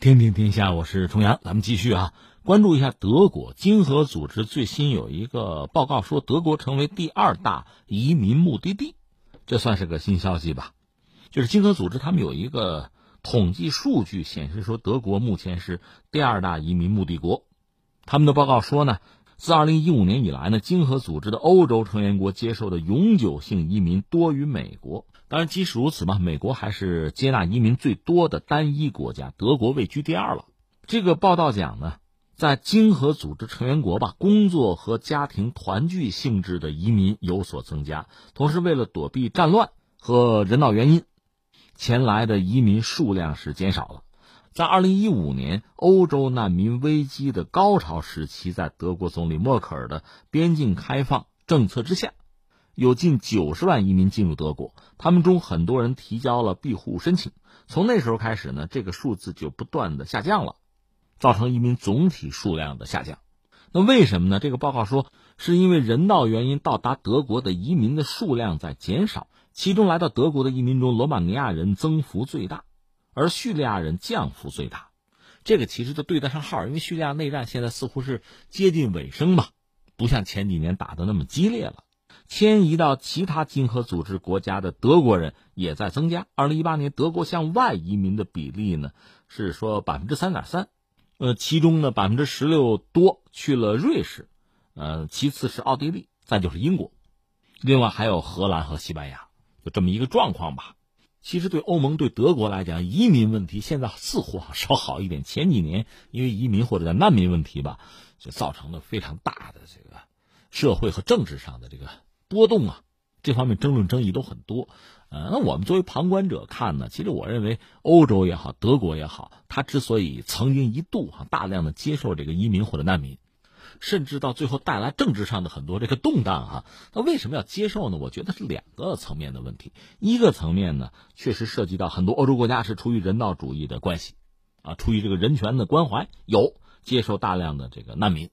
天听天下，我是重阳，咱们继续啊，关注一下德国经合组织最新有一个报告说，德国成为第二大移民目的地，这算是个新消息吧？就是经合组织他们有一个统计数据显示说，德国目前是第二大移民目的国。他们的报告说呢，自二零一五年以来呢，经合组织的欧洲成员国接受的永久性移民多于美国。当然，即使如此嘛，美国还是接纳移民最多的单一国家，德国位居第二了。这个报道讲呢，在经合组织成员国吧，工作和家庭团聚性质的移民有所增加，同时为了躲避战乱和人道原因，前来的移民数量是减少了。在二零一五年欧洲难民危机的高潮时期，在德国总理默克尔的边境开放政策之下。有近九十万移民进入德国，他们中很多人提交了庇护申请。从那时候开始呢，这个数字就不断的下降了，造成移民总体数量的下降。那为什么呢？这个报告说，是因为人道原因到达德国的移民的数量在减少，其中来到德国的移民中，罗马尼亚人增幅最大，而叙利亚人降幅最大。这个其实就对得上号，因为叙利亚内战现在似乎是接近尾声吧，不像前几年打的那么激烈了。迁移到其他经合组织国家的德国人也在增加。二零一八年，德国向外移民的比例呢是说百分之三点三，呃，其中呢百分之十六多去了瑞士，呃，其次是奥地利，再就是英国，另外还有荷兰和西班牙，就这么一个状况吧。其实对欧盟对德国来讲，移民问题现在似乎稍好一点。前几年因为移民或者叫难民问题吧，就造成了非常大的这个社会和政治上的这个。波动啊，这方面争论争议都很多，呃，那我们作为旁观者看呢，其实我认为欧洲也好，德国也好，他之所以曾经一度哈大量的接受这个移民或者难民，甚至到最后带来政治上的很多这个动荡哈，那为什么要接受呢？我觉得是两个层面的问题，一个层面呢，确实涉及到很多欧洲国家是出于人道主义的关系，啊，出于这个人权的关怀，有接受大量的这个难民。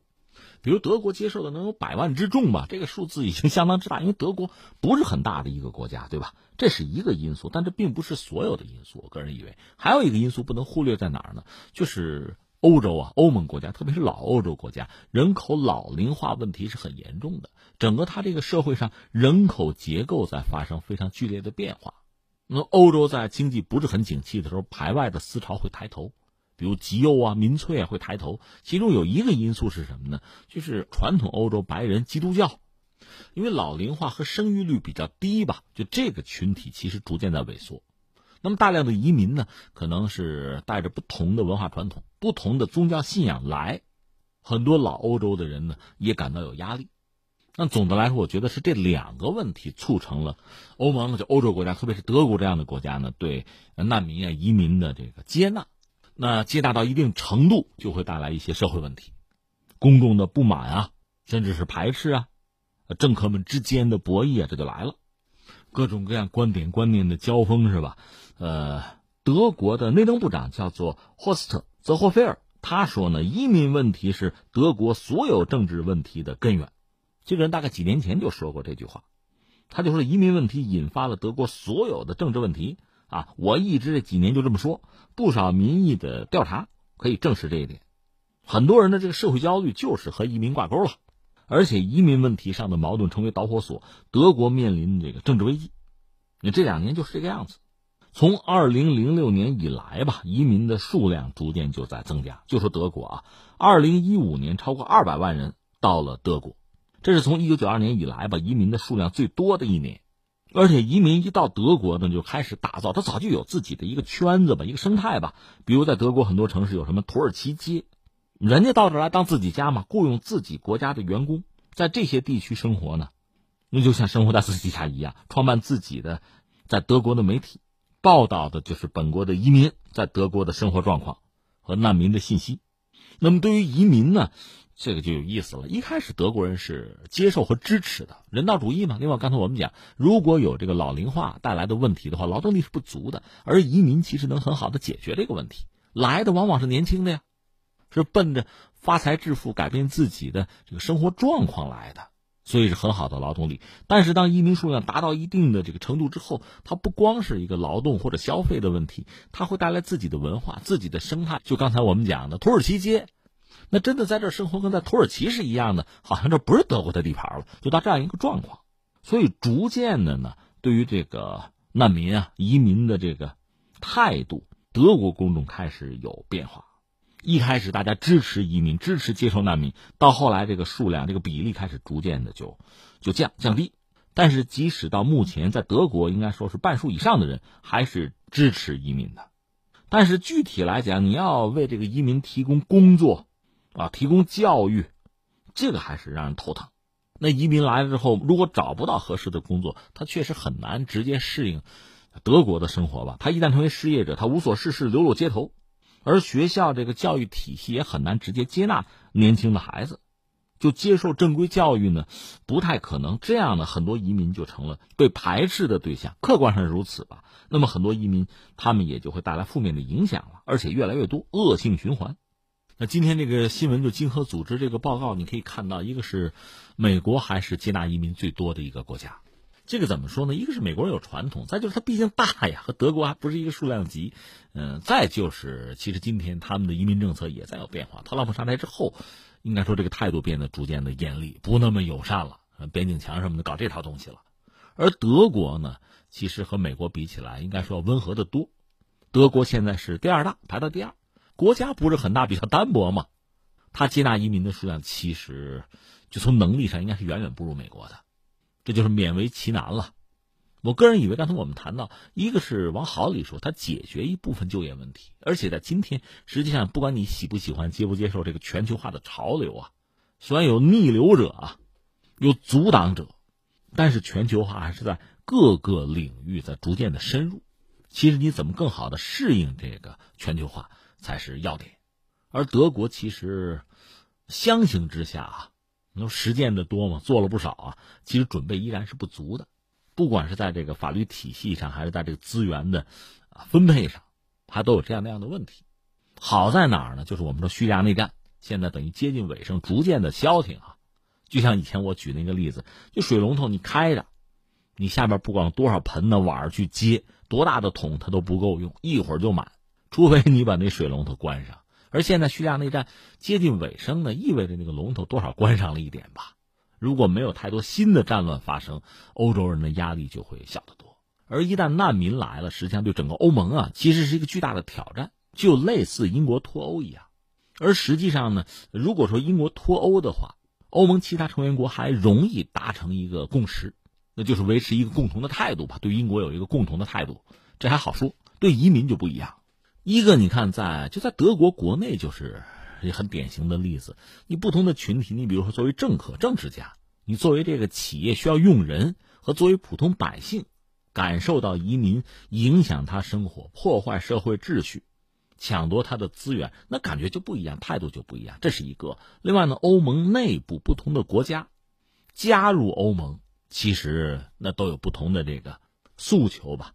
比如德国接受的能有百万之众吧，这个数字已经相当之大，因为德国不是很大的一个国家，对吧？这是一个因素，但这并不是所有的因素。我个人以为还有一个因素不能忽略在哪儿呢？就是欧洲啊，欧盟国家，特别是老欧洲国家，人口老龄化问题是很严重的，整个它这个社会上人口结构在发生非常剧烈的变化。那欧洲在经济不是很景气的时候，排外的思潮会抬头。比如极右啊、民粹啊会抬头，其中有一个因素是什么呢？就是传统欧洲白人基督教，因为老龄化和生育率比较低吧，就这个群体其实逐渐在萎缩。那么大量的移民呢，可能是带着不同的文化传统、不同的宗教信仰来，很多老欧洲的人呢也感到有压力。那总的来说，我觉得是这两个问题促成了欧盟就欧洲国家，特别是德国这样的国家呢，对难民啊、移民的这个接纳。那接纳到一定程度，就会带来一些社会问题，公众的不满啊，甚至是排斥啊，政客们之间的博弈啊，这就来了，各种各样观点观念的交锋是吧？呃，德国的内政部长叫做霍斯特·泽霍菲尔，他说呢，移民问题是德国所有政治问题的根源。这个人大概几年前就说过这句话，他就说移民问题引发了德国所有的政治问题。啊，我一直这几年就这么说，不少民意的调查可以证实这一点。很多人的这个社会焦虑就是和移民挂钩了，而且移民问题上的矛盾成为导火索，德国面临这个政治危机。你这两年就是这个样子。从二零零六年以来吧，移民的数量逐渐就在增加。就说德国啊，二零一五年超过二百万人到了德国，这是从一九九二年以来吧，移民的数量最多的一年。而且移民一到德国呢，就开始打造，他早就有自己的一个圈子吧，一个生态吧。比如在德国很多城市有什么土耳其街，人家到这来当自己家嘛，雇佣自己国家的员工，在这些地区生活呢，那就像生活在自己家一样，创办自己的在德国的媒体，报道的就是本国的移民在德国的生活状况和难民的信息。那么对于移民呢？这个就有意思了。一开始德国人是接受和支持的，人道主义嘛。另外，刚才我们讲，如果有这个老龄化带来的问题的话，劳动力是不足的，而移民其实能很好的解决这个问题。来的往往是年轻的呀，是奔着发财致富、改变自己的这个生活状况来的。所以是很好的劳动力。但是当移民数量达到一定的这个程度之后，它不光是一个劳动或者消费的问题，它会带来自己的文化、自己的生态。就刚才我们讲的土耳其街，那真的在这生活跟在土耳其是一样的，好像这不是德国的地盘了，就到这样一个状况。所以逐渐的呢，对于这个难民啊、移民的这个态度，德国公众开始有变化。一开始大家支持移民，支持接受难民，到后来这个数量、这个比例开始逐渐的就就降降低。但是即使到目前，在德国应该说是半数以上的人还是支持移民的。但是具体来讲，你要为这个移民提供工作，啊，提供教育，这个还是让人头疼。那移民来了之后，如果找不到合适的工作，他确实很难直接适应德国的生活吧。他一旦成为失业者，他无所事事，流落街头。而学校这个教育体系也很难直接接纳年轻的孩子，就接受正规教育呢，不太可能。这样呢，很多移民就成了被排斥的对象，客观上如此吧。那么很多移民他们也就会带来负面的影响了，而且越来越多，恶性循环。那今天这个新闻就经合组织这个报告，你可以看到，一个是美国还是接纳移民最多的一个国家。这个怎么说呢？一个是美国人有传统，再就是它毕竟大呀，和德国还不是一个数量级。嗯，再就是其实今天他们的移民政策也在有变化。特朗普上台之后，应该说这个态度变得逐渐的严厉，不那么友善了，边境墙什么的搞这套东西了。而德国呢，其实和美国比起来，应该说要温和的多。德国现在是第二大，排到第二，国家不是很大，比较单薄嘛。他接纳移民的数量，其实就从能力上应该是远远不如美国的。这就是勉为其难了。我个人以为，刚才我们谈到，一个是往好里说，它解决一部分就业问题，而且在今天，实际上不管你喜不喜欢、接不接受这个全球化的潮流啊，虽然有逆流者啊，有阻挡者，但是全球化还是在各个领域在逐渐的深入。其实你怎么更好的适应这个全球化才是要点。而德国其实相形之下啊。你说实践的多吗？做了不少啊，其实准备依然是不足的，不管是在这个法律体系上，还是在这个资源的分配上，它都有这样那样的问题。好在哪儿呢？就是我们说叙利亚内战现在等于接近尾声，逐渐的消停啊。就像以前我举那个例子，就水龙头你开着，你下边不管多少盆的碗去接，多大的桶它都不够用，一会儿就满，除非你把那水龙头关上。而现在叙利亚内战接近尾声呢，意味着那个龙头多少关上了一点吧。如果没有太多新的战乱发生，欧洲人的压力就会小得多。而一旦难民来了，实际上对整个欧盟啊，其实是一个巨大的挑战，就类似英国脱欧一样。而实际上呢，如果说英国脱欧的话，欧盟其他成员国还容易达成一个共识，那就是维持一个共同的态度吧。对英国有一个共同的态度，这还好说。对移民就不一样。一个你看，在就在德国国内就是很典型的例子。你不同的群体，你比如说作为政客、政治家，你作为这个企业需要用人，和作为普通百姓，感受到移民影响他生活、破坏社会秩序、抢夺他的资源，那感觉就不一样，态度就不一样。这是一个。另外呢，欧盟内部不同的国家加入欧盟，其实那都有不同的这个诉求吧。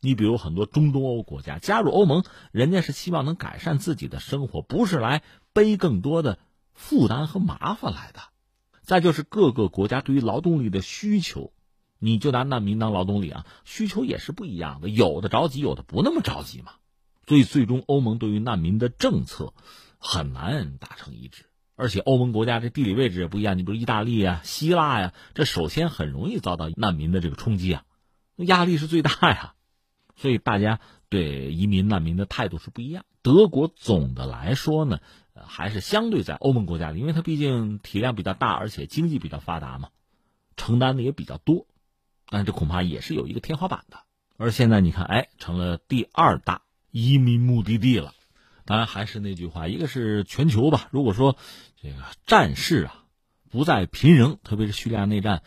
你比如很多中东欧国家加入欧盟，人家是希望能改善自己的生活，不是来背更多的负担和麻烦来的。再就是各个国家对于劳动力的需求，你就拿难民当劳动力啊，需求也是不一样的，有的着急，有的不那么着急嘛。所以最终欧盟对于难民的政策很难达成一致，而且欧盟国家这地理位置也不一样，你比如意大利啊、希腊呀，这首先很容易遭到难民的这个冲击啊，压力是最大呀。所以大家对移民难民的态度是不一样。德国总的来说呢，还是相对在欧盟国家里，因为它毕竟体量比较大，而且经济比较发达嘛，承担的也比较多。但这恐怕也是有一个天花板的。而现在你看，哎，成了第二大移民目的地了。当然还是那句话，一个是全球吧。如果说这个战事啊不再频仍，特别是叙利亚内战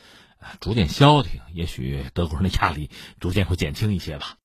逐渐消停，也许德国人的压力逐渐会减轻一些吧。